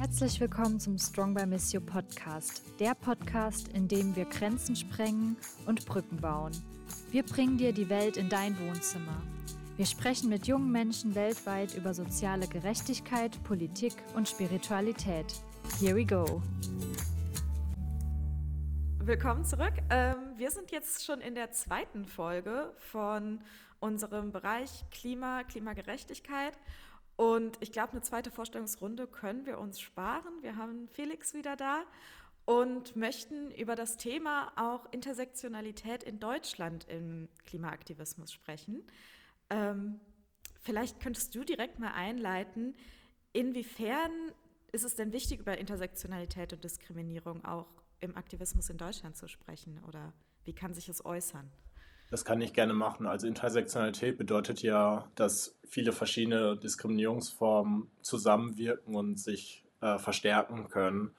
Herzlich willkommen zum Strong by Miss You Podcast, der Podcast, in dem wir Grenzen sprengen und Brücken bauen. Wir bringen dir die Welt in dein Wohnzimmer. Wir sprechen mit jungen Menschen weltweit über soziale Gerechtigkeit, Politik und Spiritualität. Here we go. Willkommen zurück. Ähm, wir sind jetzt schon in der zweiten Folge von unserem Bereich Klima, Klimagerechtigkeit. Und ich glaube, eine zweite Vorstellungsrunde können wir uns sparen. Wir haben Felix wieder da und möchten über das Thema auch Intersektionalität in Deutschland im Klimaaktivismus sprechen. Ähm, vielleicht könntest du direkt mal einleiten, inwiefern ist es denn wichtig, über Intersektionalität und Diskriminierung auch im Aktivismus in Deutschland zu sprechen oder wie kann sich es äußern? Das kann ich gerne machen. Also Intersektionalität bedeutet ja, dass viele verschiedene Diskriminierungsformen zusammenwirken und sich äh, verstärken können.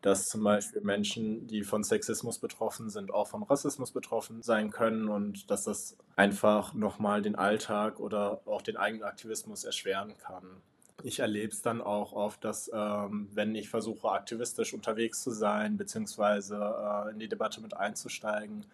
Dass zum Beispiel Menschen, die von Sexismus betroffen sind, auch von Rassismus betroffen sein können und dass das einfach nochmal den Alltag oder auch den eigenen Aktivismus erschweren kann. Ich erlebe es dann auch oft, dass ähm, wenn ich versuche, aktivistisch unterwegs zu sein, beziehungsweise äh, in die Debatte mit einzusteigen,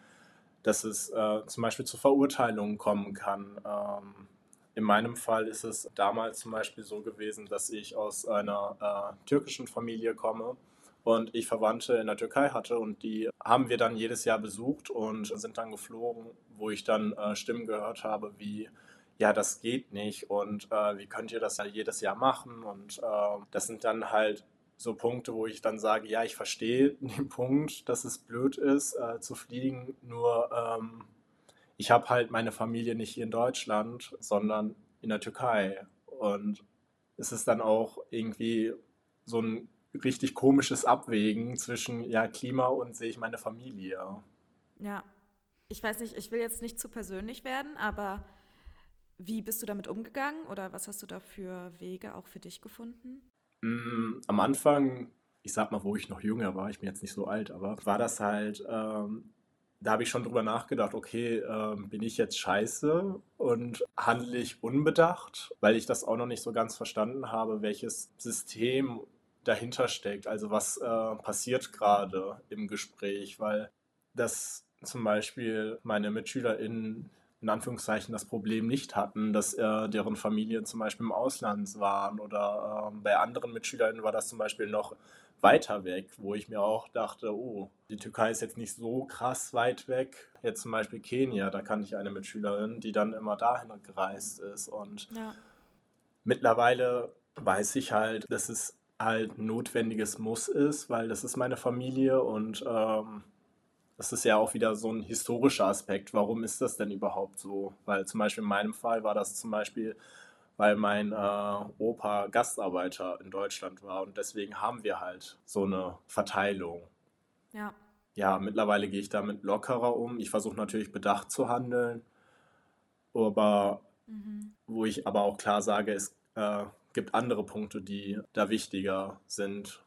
dass es äh, zum Beispiel zu Verurteilungen kommen kann. Ähm, in meinem Fall ist es damals zum Beispiel so gewesen, dass ich aus einer äh, türkischen Familie komme und ich Verwandte in der Türkei hatte und die haben wir dann jedes Jahr besucht und sind dann geflogen, wo ich dann äh, Stimmen gehört habe wie ja, das geht nicht und äh, wie könnt ihr das ja jedes Jahr machen und äh, das sind dann halt so Punkte, wo ich dann sage, ja, ich verstehe den Punkt, dass es blöd ist, äh, zu fliegen, nur ähm, ich habe halt meine Familie nicht hier in Deutschland, sondern in der Türkei. Und es ist dann auch irgendwie so ein richtig komisches Abwägen zwischen ja, Klima und sehe ich meine Familie. Ja, ich weiß nicht, ich will jetzt nicht zu persönlich werden, aber wie bist du damit umgegangen oder was hast du da für Wege auch für dich gefunden? Mm, am Anfang, ich sag mal, wo ich noch jünger war, ich bin jetzt nicht so alt, aber war das halt, ähm, da habe ich schon drüber nachgedacht, okay, ähm, bin ich jetzt scheiße und handle ich unbedacht, weil ich das auch noch nicht so ganz verstanden habe, welches System dahinter steckt, also was äh, passiert gerade im Gespräch, weil das zum Beispiel meine MitschülerInnen in Anführungszeichen das Problem nicht hatten, dass äh, deren Familien zum Beispiel im Ausland waren oder äh, bei anderen Mitschülern war das zum Beispiel noch weiter weg, wo ich mir auch dachte, oh, die Türkei ist jetzt nicht so krass weit weg. Jetzt zum Beispiel Kenia, da kannte ich eine Mitschülerin, die dann immer dahin gereist ist und ja. mittlerweile weiß ich halt, dass es halt notwendiges Muss ist, weil das ist meine Familie und ähm, das ist ja auch wieder so ein historischer Aspekt. Warum ist das denn überhaupt so? Weil zum Beispiel in meinem Fall war das zum Beispiel, weil mein äh, Opa Gastarbeiter in Deutschland war und deswegen haben wir halt so eine Verteilung. Ja. Ja, mittlerweile gehe ich damit lockerer um. Ich versuche natürlich bedacht zu handeln, aber mhm. wo ich aber auch klar sage, es äh, gibt andere Punkte, die da wichtiger sind,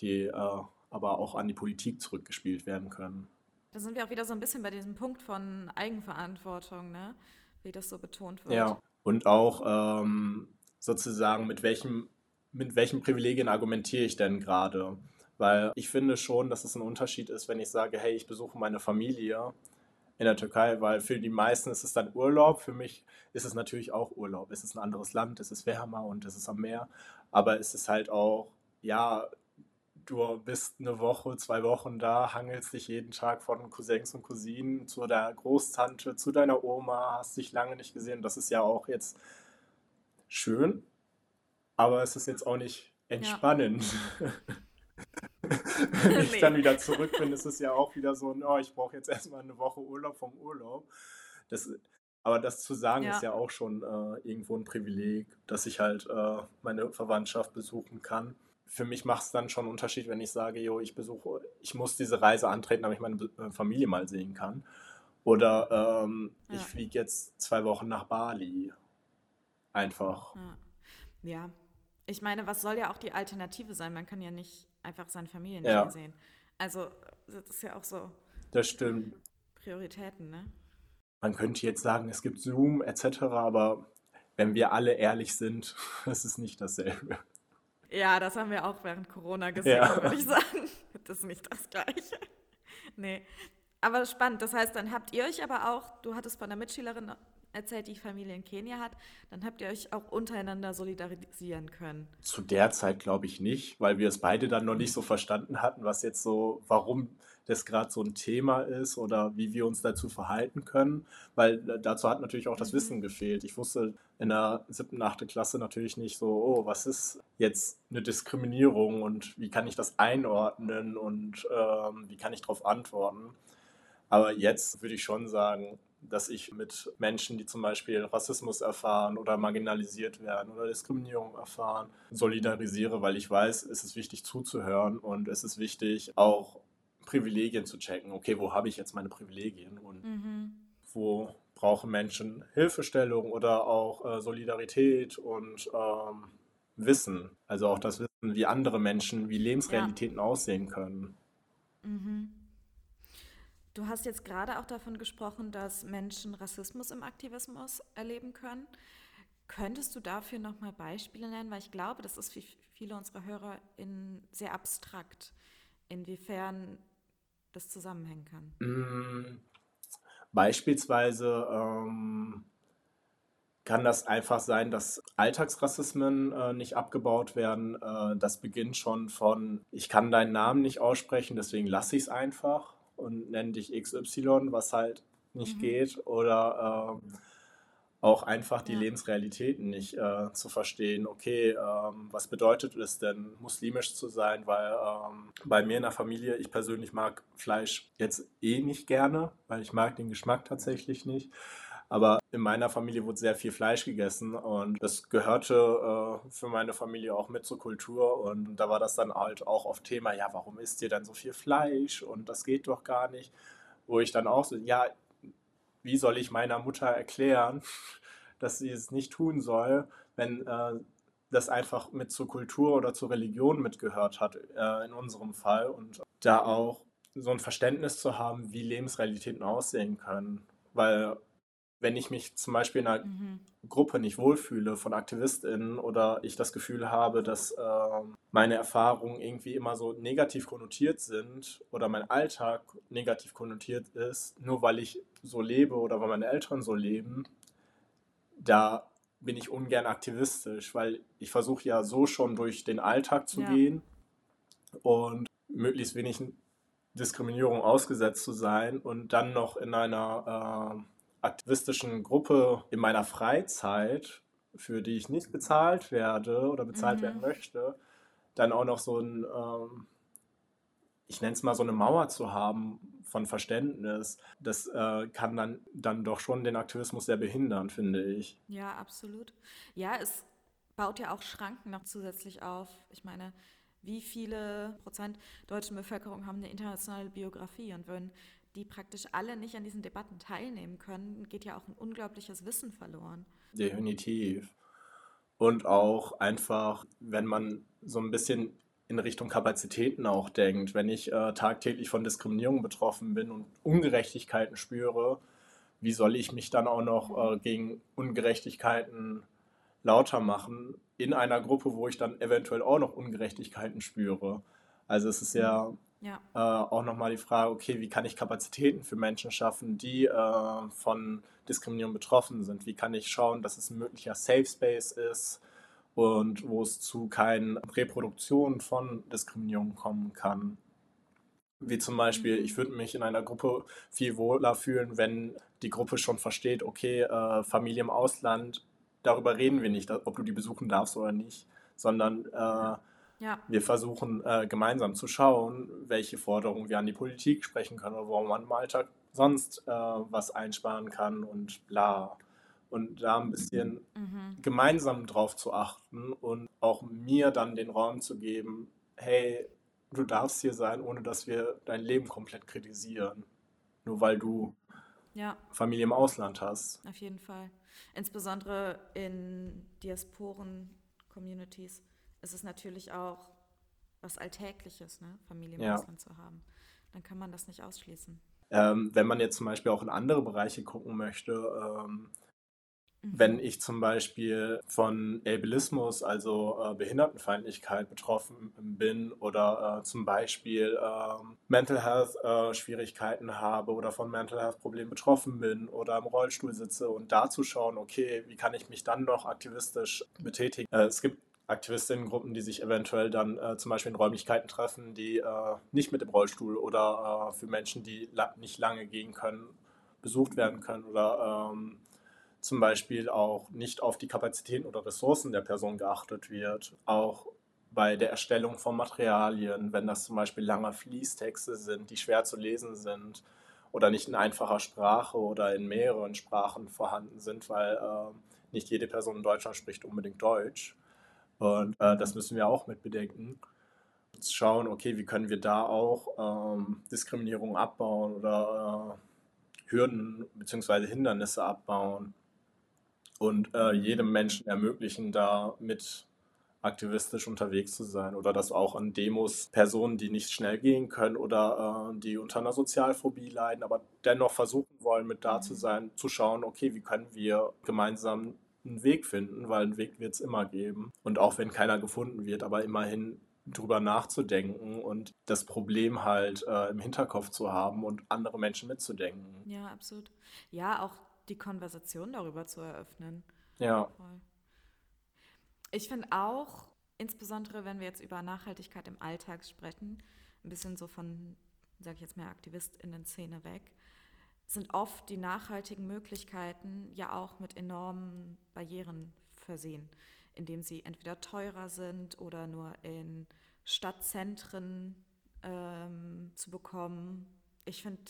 die äh, aber auch an die Politik zurückgespielt werden können. Da sind wir auch wieder so ein bisschen bei diesem Punkt von Eigenverantwortung, ne? wie das so betont wird. Ja, und auch ähm, sozusagen, mit welchem, mit welchen Privilegien argumentiere ich denn gerade? Weil ich finde schon, dass es ein Unterschied ist, wenn ich sage, hey, ich besuche meine Familie in der Türkei, weil für die meisten ist es dann Urlaub. Für mich ist es natürlich auch Urlaub. Es ist ein anderes Land, es ist wärmer und es ist am Meer. Aber es ist halt auch, ja, du bist eine Woche, zwei Wochen da, hangelst dich jeden Tag von Cousins und Cousinen zu der Großtante, zu deiner Oma, hast dich lange nicht gesehen. Das ist ja auch jetzt schön, aber es ist jetzt auch nicht entspannend. Ja. Wenn ich nee. dann wieder zurück bin, ist es ja auch wieder so, oh, ich brauche jetzt erstmal eine Woche Urlaub vom Urlaub. Das, aber das zu sagen ja. ist ja auch schon äh, irgendwo ein Privileg, dass ich halt äh, meine Verwandtschaft besuchen kann für mich macht es dann schon einen Unterschied, wenn ich sage, jo, ich besuche, ich muss diese Reise antreten, damit ich meine äh, Familie mal sehen kann. Oder ähm, ja. ich fliege jetzt zwei Wochen nach Bali. Einfach. Ja. ja. Ich meine, was soll ja auch die Alternative sein? Man kann ja nicht einfach seine Familie nicht ja. mehr sehen. Also, das ist ja auch so. Das stimmt. Prioritäten, ne? Man könnte jetzt sagen, es gibt Zoom etc., aber wenn wir alle ehrlich sind, ist es nicht dasselbe. Ja, das haben wir auch während Corona gesehen, ja. würde ich sagen. Das ist nicht das Gleiche. Nee. Aber spannend. Das heißt, dann habt ihr euch aber auch, du hattest von der Mitschülerin erzählt, die Familie in Kenia hat, dann habt ihr euch auch untereinander solidarisieren können. Zu der Zeit glaube ich nicht, weil wir es beide dann noch nicht so verstanden hatten, was jetzt so, warum das gerade so ein Thema ist oder wie wir uns dazu verhalten können, weil dazu hat natürlich auch das mhm. Wissen gefehlt. Ich wusste in der siebten, achten Klasse natürlich nicht so, oh, was ist jetzt eine Diskriminierung und wie kann ich das einordnen und ähm, wie kann ich darauf antworten. Aber jetzt würde ich schon sagen, dass ich mit Menschen, die zum Beispiel Rassismus erfahren oder marginalisiert werden oder Diskriminierung erfahren, solidarisiere, weil ich weiß, es ist wichtig zuzuhören und es ist wichtig auch Privilegien zu checken. Okay, wo habe ich jetzt meine Privilegien und mhm. wo brauchen Menschen Hilfestellung oder auch äh, Solidarität und ähm, Wissen. Also auch das Wissen, wie andere Menschen, wie Lebensrealitäten ja. aussehen können. Mhm. Du hast jetzt gerade auch davon gesprochen, dass Menschen Rassismus im Aktivismus erleben können. Könntest du dafür nochmal Beispiele nennen? Weil ich glaube, das ist für viele unserer Hörer in sehr abstrakt, inwiefern das zusammenhängen kann. Mm, beispielsweise ähm, kann das einfach sein, dass Alltagsrassismen äh, nicht abgebaut werden. Äh, das beginnt schon von, ich kann deinen Namen nicht aussprechen, deswegen lasse ich es einfach und nenne dich XY, was halt nicht mhm. geht. Oder ähm, auch einfach die ja. Lebensrealitäten nicht äh, zu verstehen. Okay, ähm, was bedeutet es denn, muslimisch zu sein? Weil ähm, bei mir in der Familie, ich persönlich mag Fleisch jetzt eh nicht gerne, weil ich mag den Geschmack tatsächlich nicht. Aber in meiner Familie wurde sehr viel Fleisch gegessen und das gehörte äh, für meine Familie auch mit zur Kultur. Und da war das dann halt auch oft Thema, ja, warum isst ihr denn so viel Fleisch? Und das geht doch gar nicht. Wo ich dann auch so, ja, wie soll ich meiner Mutter erklären, dass sie es nicht tun soll, wenn äh, das einfach mit zur Kultur oder zur Religion mitgehört hat, äh, in unserem Fall. Und da auch so ein Verständnis zu haben, wie Lebensrealitäten aussehen können. Weil wenn ich mich zum Beispiel in einer mhm. Gruppe nicht wohlfühle von AktivistInnen oder ich das Gefühl habe, dass äh, meine Erfahrungen irgendwie immer so negativ konnotiert sind oder mein Alltag negativ konnotiert ist, nur weil ich so lebe oder weil meine Eltern so leben, da bin ich ungern aktivistisch, weil ich versuche ja so schon durch den Alltag zu ja. gehen und möglichst wenig Diskriminierung ausgesetzt zu sein und dann noch in einer äh, aktivistischen Gruppe in meiner Freizeit, für die ich nicht bezahlt werde oder bezahlt mhm. werden möchte, dann auch noch so ein, ähm, ich nenne es mal so eine Mauer zu haben von Verständnis, das äh, kann dann, dann doch schon den Aktivismus sehr behindern, finde ich. Ja, absolut. Ja, es baut ja auch Schranken noch zusätzlich auf. Ich meine, wie viele Prozent deutschen Bevölkerung haben eine internationale Biografie und wenn die praktisch alle nicht an diesen Debatten teilnehmen können, geht ja auch ein unglaubliches Wissen verloren. Definitiv. Und auch einfach, wenn man so ein bisschen in Richtung Kapazitäten auch denkt, wenn ich äh, tagtäglich von Diskriminierung betroffen bin und Ungerechtigkeiten spüre, wie soll ich mich dann auch noch äh, gegen Ungerechtigkeiten lauter machen in einer Gruppe, wo ich dann eventuell auch noch Ungerechtigkeiten spüre? Also es ist ja ja. Äh, auch nochmal die Frage, okay, wie kann ich Kapazitäten für Menschen schaffen, die äh, von Diskriminierung betroffen sind? Wie kann ich schauen, dass es ein möglicher Safe Space ist und wo es zu keinen Reproduktionen von Diskriminierung kommen kann? Wie zum Beispiel, mhm. ich würde mich in einer Gruppe viel wohler fühlen, wenn die Gruppe schon versteht, okay, äh, Familie im Ausland, darüber reden wir nicht, ob du die besuchen darfst oder nicht, sondern äh, ja. Wir versuchen äh, gemeinsam zu schauen, welche Forderungen wir an die Politik sprechen können oder wo man im Alltag sonst äh, was einsparen kann und bla. Und da ein bisschen mhm. gemeinsam drauf zu achten und auch mir dann den Raum zu geben, hey, du darfst hier sein, ohne dass wir dein Leben komplett kritisieren. Nur weil du ja. Familie im Ausland hast. Auf jeden Fall. Insbesondere in Diasporen-Communities ist es natürlich auch was Alltägliches, ne? Familie im ja. Ausland zu haben. Dann kann man das nicht ausschließen. Ähm, wenn man jetzt zum Beispiel auch in andere Bereiche gucken möchte, ähm, wenn ich zum Beispiel von Ableismus, also äh, Behindertenfeindlichkeit betroffen bin oder äh, zum Beispiel äh, Mental Health äh, Schwierigkeiten habe oder von Mental Health Problemen betroffen bin oder im Rollstuhl sitze und da zu schauen, okay, wie kann ich mich dann noch aktivistisch betätigen? Äh, es gibt Aktivistinnengruppen, die sich eventuell dann äh, zum Beispiel in Räumlichkeiten treffen, die äh, nicht mit dem Rollstuhl oder äh, für Menschen, die la nicht lange gehen können, besucht werden können oder ähm, zum Beispiel auch nicht auf die Kapazitäten oder Ressourcen der Person geachtet wird. Auch bei der Erstellung von Materialien, wenn das zum Beispiel lange Fließtexte sind, die schwer zu lesen sind oder nicht in einfacher Sprache oder in mehreren Sprachen vorhanden sind, weil äh, nicht jede Person in Deutschland spricht unbedingt Deutsch. Und äh, das müssen wir auch mit bedenken. Schauen, okay, wie können wir da auch ähm, Diskriminierung abbauen oder äh, Hürden bzw. Hindernisse abbauen und äh, jedem Menschen ermöglichen, da mit aktivistisch unterwegs zu sein oder dass auch an Demos Personen, die nicht schnell gehen können oder äh, die unter einer Sozialphobie leiden, aber dennoch versuchen wollen, mit da zu mhm. sein, zu schauen, okay, wie können wir gemeinsam einen Weg finden, weil einen Weg wird es immer geben. Und auch wenn keiner gefunden wird, aber immerhin drüber nachzudenken und das Problem halt äh, im Hinterkopf zu haben und andere Menschen mitzudenken. Ja, absolut. Ja, auch die Konversation darüber zu eröffnen. Ja. Ich finde auch, insbesondere wenn wir jetzt über Nachhaltigkeit im Alltag sprechen, ein bisschen so von, sage ich jetzt mal, AktivistInnen-Szene weg, sind oft die nachhaltigen Möglichkeiten ja auch mit enormen Barrieren versehen, indem sie entweder teurer sind oder nur in Stadtzentren ähm, zu bekommen. Ich finde,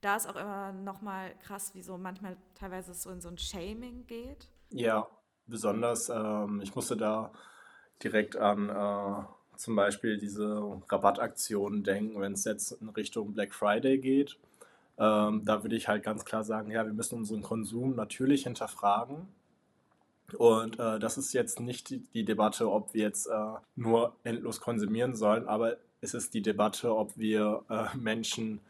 da ist auch immer nochmal krass, wie so manchmal teilweise so in so ein Shaming geht. Ja, besonders, ähm, ich musste da direkt an äh, zum Beispiel diese Rabattaktionen denken, wenn es jetzt in Richtung Black Friday geht. Ähm, da würde ich halt ganz klar sagen, ja, wir müssen unseren Konsum natürlich hinterfragen. Und äh, das ist jetzt nicht die, die Debatte, ob wir jetzt äh, nur endlos konsumieren sollen, aber es ist die Debatte, ob wir äh, Menschen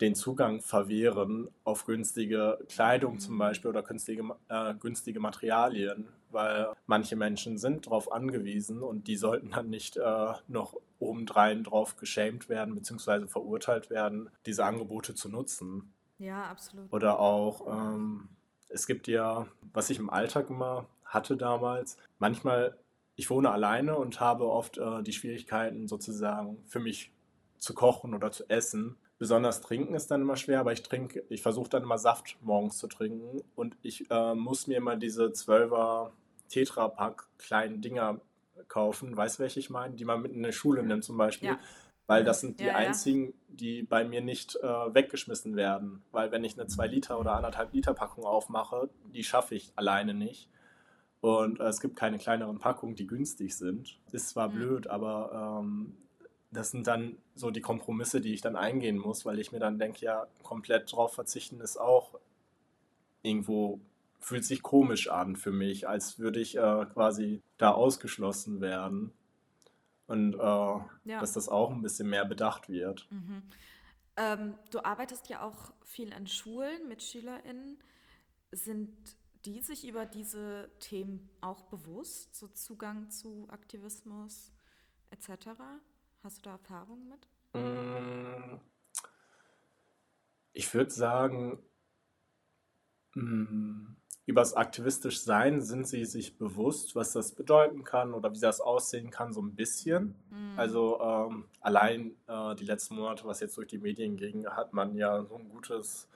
den Zugang verwehren auf günstige Kleidung zum mhm. Beispiel oder günstige, äh, günstige Materialien, weil manche Menschen sind darauf angewiesen und die sollten dann nicht äh, noch obendrein drauf geschämt werden bzw. verurteilt werden, diese Angebote zu nutzen. Ja, absolut. Oder auch, ähm, es gibt ja, was ich im Alltag immer hatte damals, manchmal, ich wohne alleine und habe oft äh, die Schwierigkeiten sozusagen für mich zu kochen oder zu essen Besonders trinken ist dann immer schwer, aber ich trinke, ich versuche dann immer Saft morgens zu trinken und ich äh, muss mir immer diese 12er Tetra-Pack kleinen Dinger kaufen, weißt du, welche ich meine? Die man mit in die Schule nimmt zum Beispiel. Ja. Weil das sind die ja, einzigen, die bei mir nicht äh, weggeschmissen werden. Weil wenn ich eine 2 Liter oder 1,5 Liter Packung aufmache, die schaffe ich alleine nicht. Und äh, es gibt keine kleineren Packungen, die günstig sind. Ist zwar mhm. blöd, aber ähm, das sind dann so die Kompromisse, die ich dann eingehen muss, weil ich mir dann denke, ja, komplett drauf verzichten ist auch irgendwo, fühlt sich komisch an für mich, als würde ich äh, quasi da ausgeschlossen werden. Und äh, ja. dass das auch ein bisschen mehr bedacht wird. Mhm. Ähm, du arbeitest ja auch viel in Schulen mit SchülerInnen. Sind die sich über diese Themen auch bewusst, so Zugang zu Aktivismus etc.? Hast du da Erfahrungen mit? Mm, ich würde sagen, mm, über das aktivistisch Sein sind sie sich bewusst, was das bedeuten kann oder wie das aussehen kann, so ein bisschen. Mhm. Also ähm, allein äh, die letzten Monate, was jetzt durch die Medien ging, hat man ja so ein gutes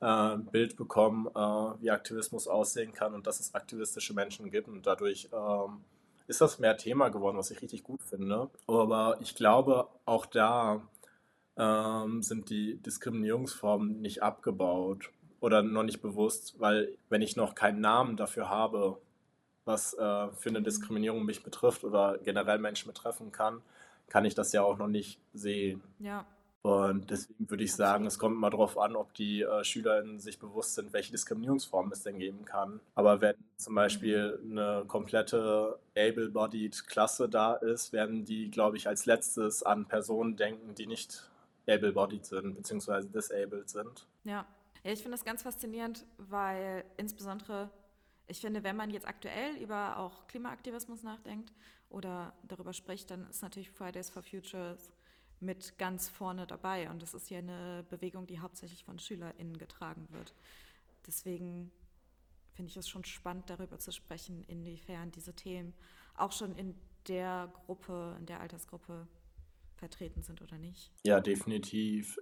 äh, Bild bekommen, äh, wie Aktivismus aussehen kann und dass es aktivistische Menschen gibt und dadurch ähm, ist das mehr Thema geworden, was ich richtig gut finde. Aber ich glaube, auch da ähm, sind die Diskriminierungsformen nicht abgebaut oder noch nicht bewusst, weil wenn ich noch keinen Namen dafür habe, was äh, für eine Diskriminierung mich betrifft oder generell Menschen betreffen kann, kann ich das ja auch noch nicht sehen. Ja. Und deswegen würde ich sagen, es kommt immer darauf an, ob die äh, SchülerInnen sich bewusst sind, welche Diskriminierungsformen es denn geben kann. Aber wenn zum Beispiel eine komplette able-bodied Klasse da ist, werden die, glaube ich, als letztes an Personen denken, die nicht able-bodied sind, beziehungsweise disabled sind. Ja, ja ich finde das ganz faszinierend, weil insbesondere ich finde, wenn man jetzt aktuell über auch Klimaaktivismus nachdenkt oder darüber spricht, dann ist natürlich Fridays for Futures mit ganz vorne dabei. Und das ist ja eine Bewegung, die hauptsächlich von SchülerInnen getragen wird. Deswegen finde ich es schon spannend, darüber zu sprechen, inwiefern diese Themen auch schon in der Gruppe, in der Altersgruppe vertreten sind oder nicht. Ja, definitiv.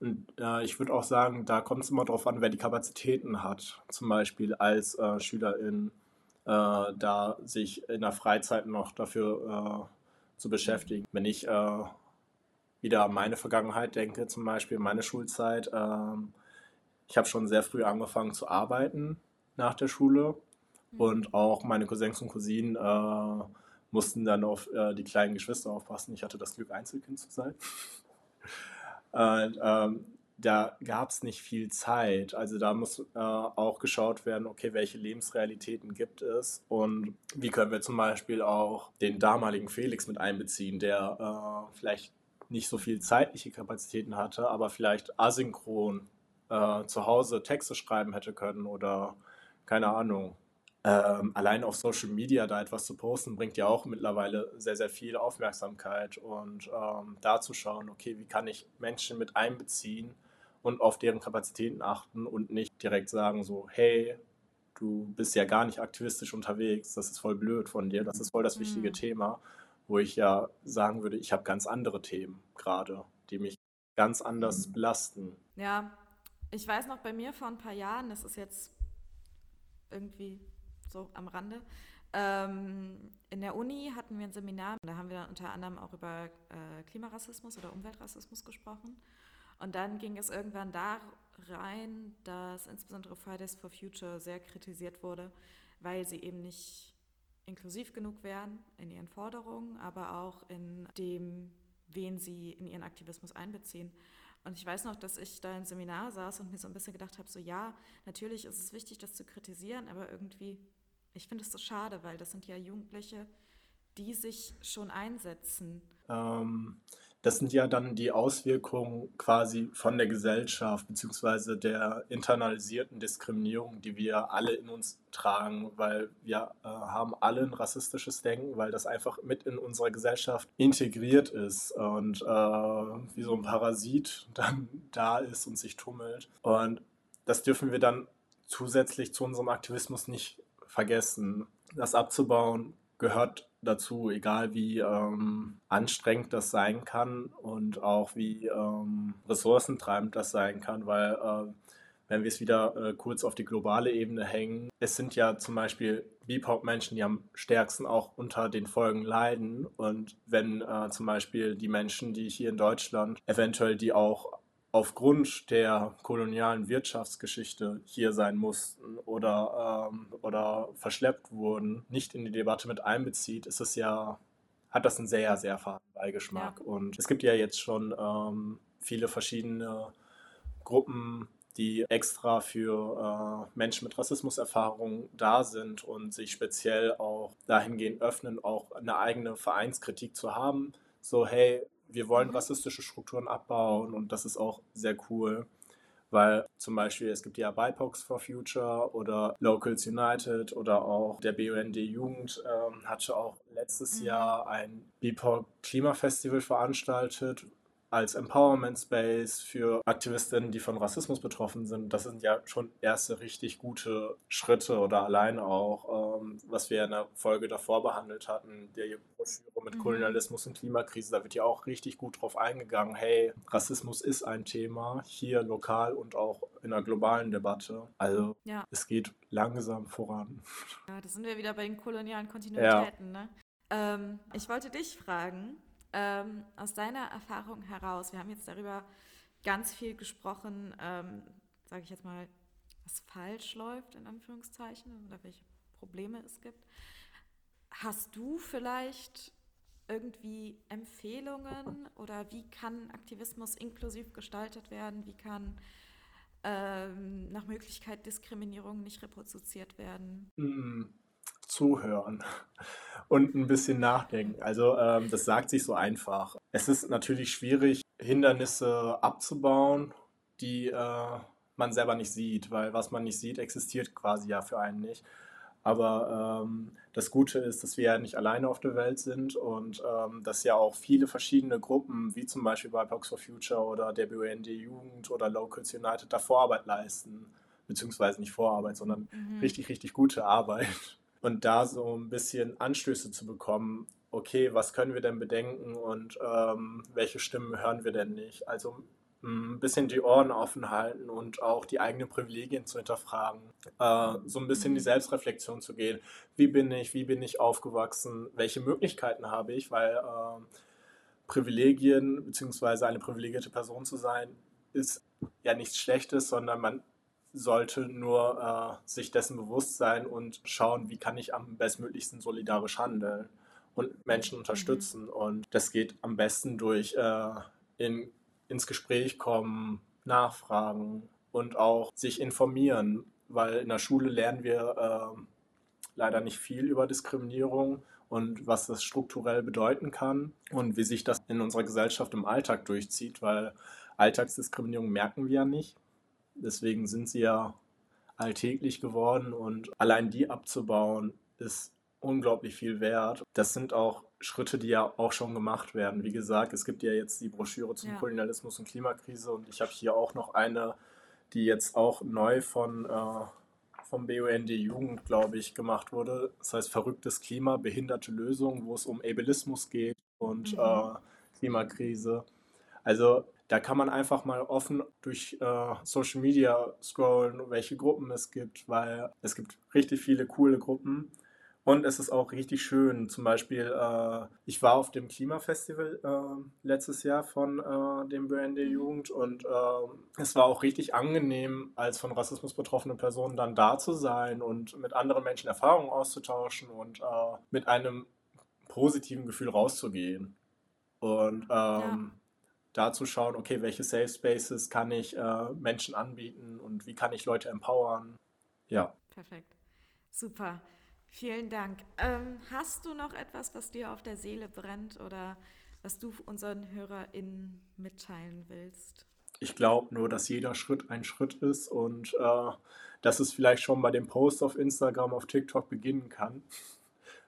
Und äh, ich würde auch sagen, da kommt es immer darauf an, wer die Kapazitäten hat. Zum Beispiel als äh, Schülerin, äh, da sich in der Freizeit noch dafür äh, zu beschäftigen. Wenn ich äh, wieder an meine Vergangenheit denke, zum Beispiel meine Schulzeit, ähm, ich habe schon sehr früh angefangen zu arbeiten nach der Schule mhm. und auch meine Cousins und Cousinen äh, mussten dann auf die kleinen Geschwister aufpassen. Ich hatte das Glück, Einzelkind zu sein. Und, ähm, da gab es nicht viel Zeit. Also da muss äh, auch geschaut werden, okay, welche Lebensrealitäten gibt es und wie können wir zum Beispiel auch den damaligen Felix mit einbeziehen, der äh, vielleicht nicht so viel zeitliche Kapazitäten hatte, aber vielleicht asynchron äh, zu Hause Texte schreiben hätte können oder keine Ahnung, ähm, allein auf Social Media da etwas zu posten, bringt ja auch mittlerweile sehr, sehr viel Aufmerksamkeit und ähm, da zu schauen, okay, wie kann ich Menschen mit einbeziehen und auf deren Kapazitäten achten und nicht direkt sagen so, hey, du bist ja gar nicht aktivistisch unterwegs, das ist voll blöd von dir, das ist voll das wichtige mhm. Thema, wo ich ja sagen würde, ich habe ganz andere Themen gerade, die mich ganz anders mhm. belasten. Ja, ich weiß noch bei mir vor ein paar Jahren, das ist jetzt irgendwie so am Rande. Ähm, in der Uni hatten wir ein Seminar, da haben wir unter anderem auch über äh, Klimarassismus oder Umweltrassismus gesprochen. Und dann ging es irgendwann da rein, dass insbesondere Fridays for Future sehr kritisiert wurde, weil sie eben nicht inklusiv genug wären in ihren Forderungen, aber auch in dem, wen sie in ihren Aktivismus einbeziehen. Und ich weiß noch, dass ich da im Seminar saß und mir so ein bisschen gedacht habe, so ja, natürlich ist es wichtig, das zu kritisieren, aber irgendwie ich finde es so schade, weil das sind ja Jugendliche, die sich schon einsetzen. Ähm, das sind ja dann die Auswirkungen quasi von der Gesellschaft beziehungsweise der internalisierten Diskriminierung, die wir alle in uns tragen, weil wir äh, haben alle ein rassistisches Denken, weil das einfach mit in unserer Gesellschaft integriert ist und äh, wie so ein Parasit dann da ist und sich tummelt. Und das dürfen wir dann zusätzlich zu unserem Aktivismus nicht vergessen. Das abzubauen gehört dazu, egal wie ähm, anstrengend das sein kann und auch wie ähm, ressourcentreibend das sein kann, weil äh, wenn wir es wieder äh, kurz auf die globale Ebene hängen, es sind ja zum Beispiel BIPOC-Menschen, die am stärksten auch unter den Folgen leiden. Und wenn äh, zum Beispiel die Menschen, die hier in Deutschland eventuell die auch aufgrund der kolonialen Wirtschaftsgeschichte hier sein mussten oder, ähm, oder verschleppt wurden, nicht in die Debatte mit einbezieht, ist es ja, hat das einen sehr, sehr faden Beigeschmack. Ja. Und es gibt ja jetzt schon ähm, viele verschiedene Gruppen, die extra für äh, Menschen mit Rassismuserfahrung da sind und sich speziell auch dahingehend öffnen, auch eine eigene Vereinskritik zu haben. So, hey, wir wollen rassistische Strukturen abbauen und das ist auch sehr cool, weil zum Beispiel es gibt ja BIPOX for Future oder Locals United oder auch der BUND Jugend ähm, hatte auch letztes mhm. Jahr ein BIPOC Klimafestival veranstaltet, als Empowerment Space für Aktivistinnen, die von Rassismus betroffen sind. Das sind ja schon erste richtig gute Schritte oder allein auch, ähm, was wir in der Folge davor behandelt hatten, der Broschüre mit mhm. Kolonialismus und Klimakrise. Da wird ja auch richtig gut drauf eingegangen. Hey, Rassismus ist ein Thema hier lokal und auch in der globalen Debatte. Also ja. es geht langsam voran. Ja, da sind wir wieder bei den kolonialen Kontinuitäten. Ja. Ne? Ähm, ich wollte dich fragen, ähm, aus deiner Erfahrung heraus, wir haben jetzt darüber ganz viel gesprochen, ähm, sage ich jetzt mal, was falsch läuft, in Anführungszeichen, oder welche Probleme es gibt. Hast du vielleicht irgendwie Empfehlungen oder wie kann Aktivismus inklusiv gestaltet werden? Wie kann ähm, nach Möglichkeit Diskriminierung nicht reproduziert werden? Zuhören und ein bisschen nachdenken. Also ähm, das sagt sich so einfach. Es ist natürlich schwierig, Hindernisse abzubauen, die äh, man selber nicht sieht, weil was man nicht sieht, existiert quasi ja für einen nicht. Aber ähm, das Gute ist, dass wir ja nicht alleine auf der Welt sind und ähm, dass ja auch viele verschiedene Gruppen, wie zum Beispiel bei Blocks for Future oder der BUND Jugend oder Locals United, da Vorarbeit leisten. Beziehungsweise nicht Vorarbeit, sondern mhm. richtig, richtig gute Arbeit. Und da so ein bisschen Anstöße zu bekommen, okay, was können wir denn bedenken und ähm, welche Stimmen hören wir denn nicht? Also ein bisschen die Ohren offen halten und auch die eigenen Privilegien zu hinterfragen, äh, so ein bisschen die mhm. Selbstreflexion zu gehen. Wie bin ich, wie bin ich aufgewachsen, welche Möglichkeiten habe ich, weil äh, Privilegien bzw. eine privilegierte Person zu sein, ist ja nichts Schlechtes, sondern man sollte nur äh, sich dessen bewusst sein und schauen, wie kann ich am bestmöglichsten solidarisch handeln und Menschen mhm. unterstützen. Mhm. Und das geht am besten durch äh, in ins Gespräch kommen, nachfragen und auch sich informieren, weil in der Schule lernen wir äh, leider nicht viel über Diskriminierung und was das strukturell bedeuten kann und wie sich das in unserer Gesellschaft im Alltag durchzieht, weil Alltagsdiskriminierung merken wir ja nicht. Deswegen sind sie ja alltäglich geworden und allein die abzubauen ist unglaublich viel wert. Das sind auch Schritte, die ja auch schon gemacht werden. Wie gesagt, es gibt ja jetzt die Broschüre zum ja. Kolonialismus und Klimakrise und ich habe hier auch noch eine, die jetzt auch neu von äh, vom BUND Jugend, glaube ich, gemacht wurde. Das heißt Verrücktes Klima, behinderte Lösungen, wo es um Ableismus geht und mhm. äh, Klimakrise. Also da kann man einfach mal offen durch äh, Social Media scrollen, welche Gruppen es gibt, weil es gibt richtig viele coole Gruppen und es ist auch richtig schön. Zum Beispiel, äh, ich war auf dem Klimafestival äh, letztes Jahr von äh, dem BND mhm. Jugend und äh, es war auch richtig angenehm, als von Rassismus betroffene Personen dann da zu sein und mit anderen Menschen Erfahrungen auszutauschen und äh, mit einem positiven Gefühl rauszugehen. Und ähm, ja. Da zu schauen, okay, welche Safe Spaces kann ich äh, Menschen anbieten und wie kann ich Leute empowern. Ja. Perfekt. Super. Vielen Dank. Ähm, hast du noch etwas, was dir auf der Seele brennt oder was du unseren HörerInnen mitteilen willst? Ich glaube nur, dass jeder Schritt ein Schritt ist und äh, dass es vielleicht schon bei dem Post auf Instagram, auf TikTok beginnen kann.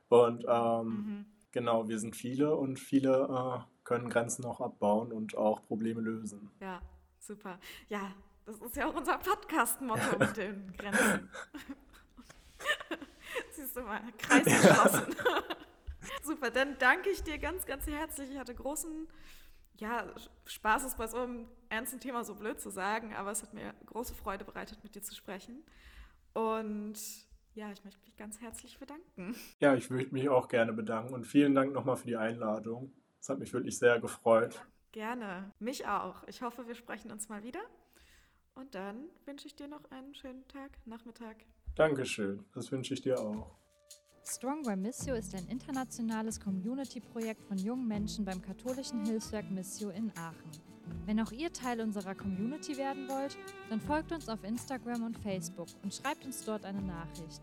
Und ähm, mhm. genau, wir sind viele und viele äh, können Grenzen auch abbauen und auch Probleme lösen. Ja, super. Ja, das ist ja auch unser Podcast-Motto mit den Grenzen. Siehst du mal, Kreis geschlossen. Super, dann danke ich dir ganz, ganz herzlich. Ich hatte großen ja, Spaß ist bei so einem ernsten Thema so blöd zu sagen, aber es hat mir große Freude bereitet, mit dir zu sprechen. Und ja, ich möchte mich ganz herzlich bedanken. Ja, ich würde mich auch gerne bedanken und vielen Dank nochmal für die Einladung. Es hat mich wirklich sehr gefreut. Gerne, mich auch. Ich hoffe, wir sprechen uns mal wieder. Und dann wünsche ich dir noch einen schönen Tag, Nachmittag. Dankeschön, das wünsche ich dir auch. Strong by Missio ist ein internationales Community-Projekt von jungen Menschen beim katholischen Hilfswerk Missio in Aachen. Wenn auch ihr Teil unserer Community werden wollt, dann folgt uns auf Instagram und Facebook und schreibt uns dort eine Nachricht.